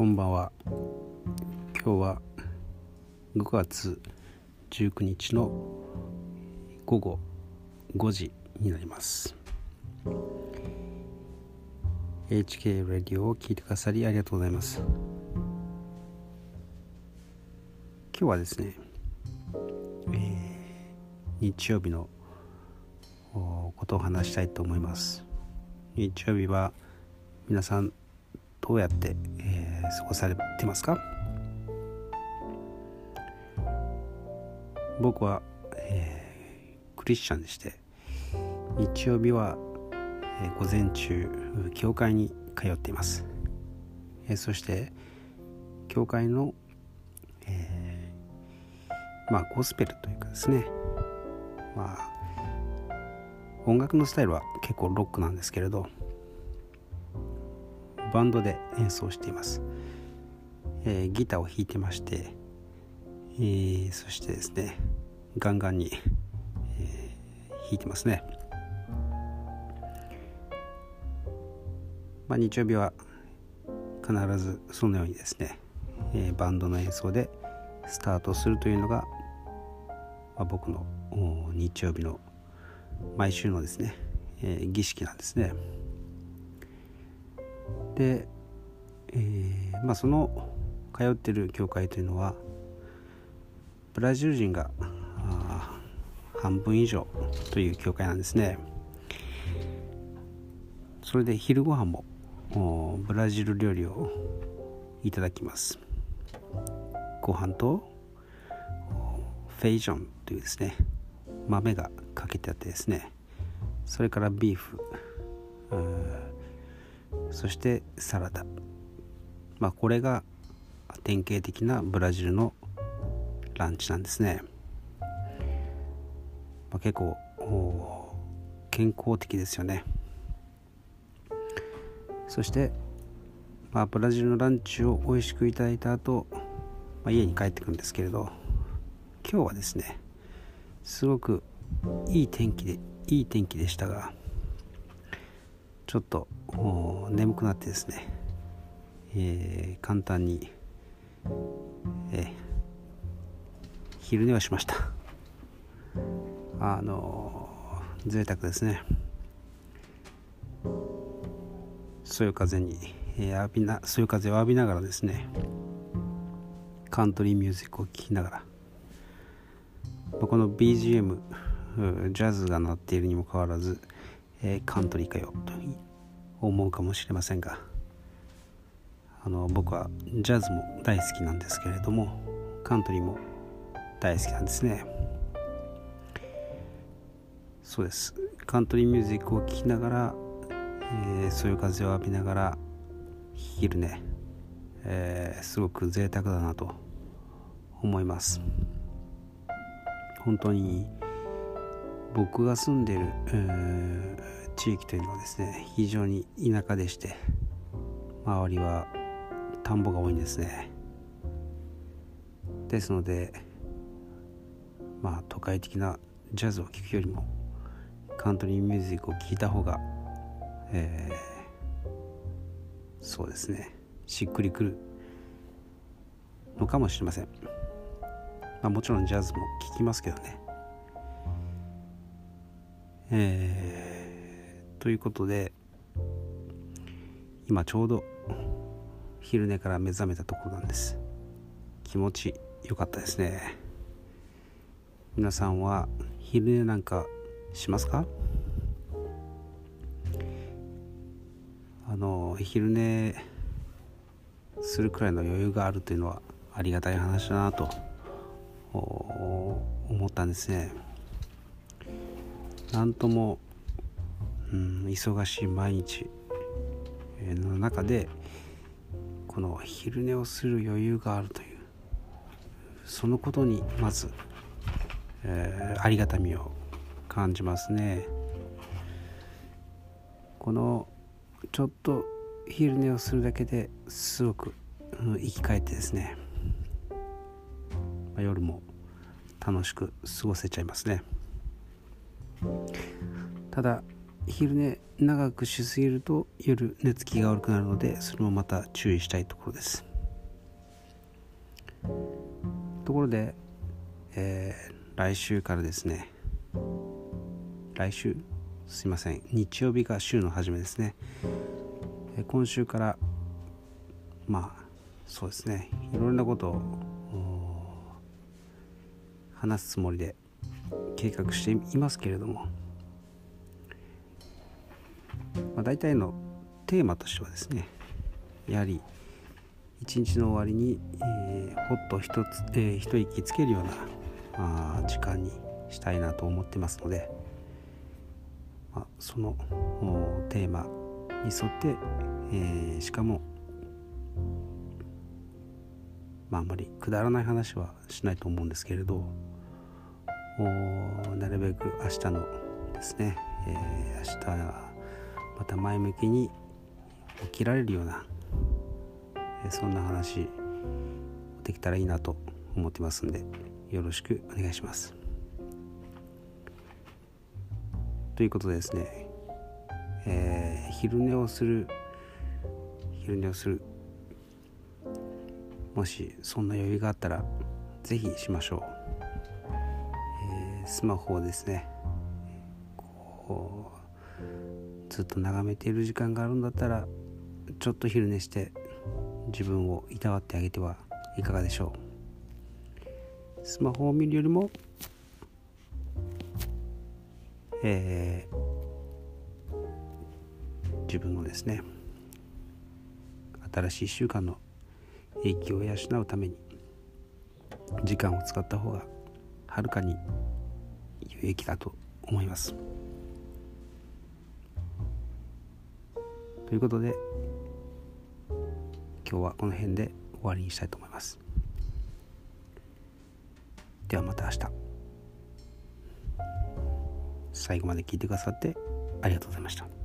こんばんは。今日は5月19日の午後5時になります。HK ラディオを聞いてくださりありがとうございます。今日はですね、えー、日曜日のことを話したいと思います。日曜日は皆さんどうやって、えー、過ごされてますか？僕は、えー、クリスチャンでして日曜日は、えー、午前中教会に通っています、えー、そして教会の、えー、まあゴスペルというかですね。まあ音楽のスタイルは結構ロックなんですけれどバンドで演奏しています、えー、ギターを弾いてまして、えー、そしてですねガンガンに、えー、弾いてますねまあ、日曜日は必ずそのようにですね、え、バンドの演奏でスタートするというのが、まあ、僕の日曜日の毎週のですね、え、儀式なんですね。で、えー、まあその通ってる教会というのはブラジル人が半分以上という教会なんですね。それで昼ご飯もブラジル料理をいただきます。ご飯とフェイジョンというですね豆がかけてあってですねそれからビーフそしてサラダまあこれが典型的なブラジルのランチなんですね、まあ、結構健康的ですよね。そして、まあ、ブラジルのランチを美味しくいただいた後、まあ、家に帰ってくるんですけれど今日はですねすごくいい天気でいい天気でしたがちょっと眠くなってですね、えー、簡単に、えー、昼寝はしました。あのー、贅沢ですね。そよ風に、えー、浴びなそよ風を浴びながらですねカントリーミュージックを聴きながらこの BGM ジャズが鳴っているにもかかわらず、え、カントリーかよと思うかもしれませんがあの僕はジャズも大好きなんですけれどもカントリーも大好きなんですね。そうです。カントリーミュージックを聴きながら、えー、そういう風を浴びながら昼ね、えー、すごく贅沢だなと思います。本当に僕が住んでる、えー、地域というのはですね非常に田舎でして周りは田んぼが多いんですね。ですのでまあ都会的なジャズを聴くよりもカントリーミュージックを聴いた方が、えー、そうですね。しっくりくるのかもしれません、まあ、もちろんジャズも聴きますけどね。えー、ということで今ちょうど昼寝から目覚めたところなんです。気持ちよかったですね。皆さんは昼寝なんかしますか？あの昼寝するくらいの余裕があるというのはありがたい話だなと思ったんですね。なんとも、うん、忙しい毎日の中でこの昼寝をする余裕があるというそのことにまず、えー、ありがたみを感じますねこのちょっと昼寝をするだけですごく、うん、生き返ってですね、まあ、夜も楽しく過ごせちゃいますね。ただ昼寝長くしすぎると夜寝つきが悪くなるのでそれもまた注意したいところです。ところで、えー、来週からですね来週？すいません。日曜日が週の初めですね、えー、今週からまあそうですね。いろんなことを話すつもりで計画していますけれども、まあ、大体のテーマとしてはですねやはり一日の終わりに、えー、ほっと一つ、えー、一息つけるようなあ時間にしたいなと思ってますので、まあ、そのテーマに沿って、えー、しかも、まあ、あんまりくだらない話はしないと思うんですけれどなるべく明日のですね、えー、明日また前向きに起きられるようなそんな話できたらいいなと思ってますんでよろしくお願いします。ということでですね、えー、昼寝をする昼寝をするもしそんな余裕があったら是非しましょう、えー、スマホをですねこうずっと眺めている時間があるんだったらちょっと昼寝して自分をいたわってあげてはいかがでしょうスマホを見るよりもえー、自分のですね新しい1週間の影響を養うために時間を使った方がはるかに有益だと思います。ということで今日はこの辺で終わりにしたいと思います。ではまた明日。最後まで聞いてくださってありがとうございました。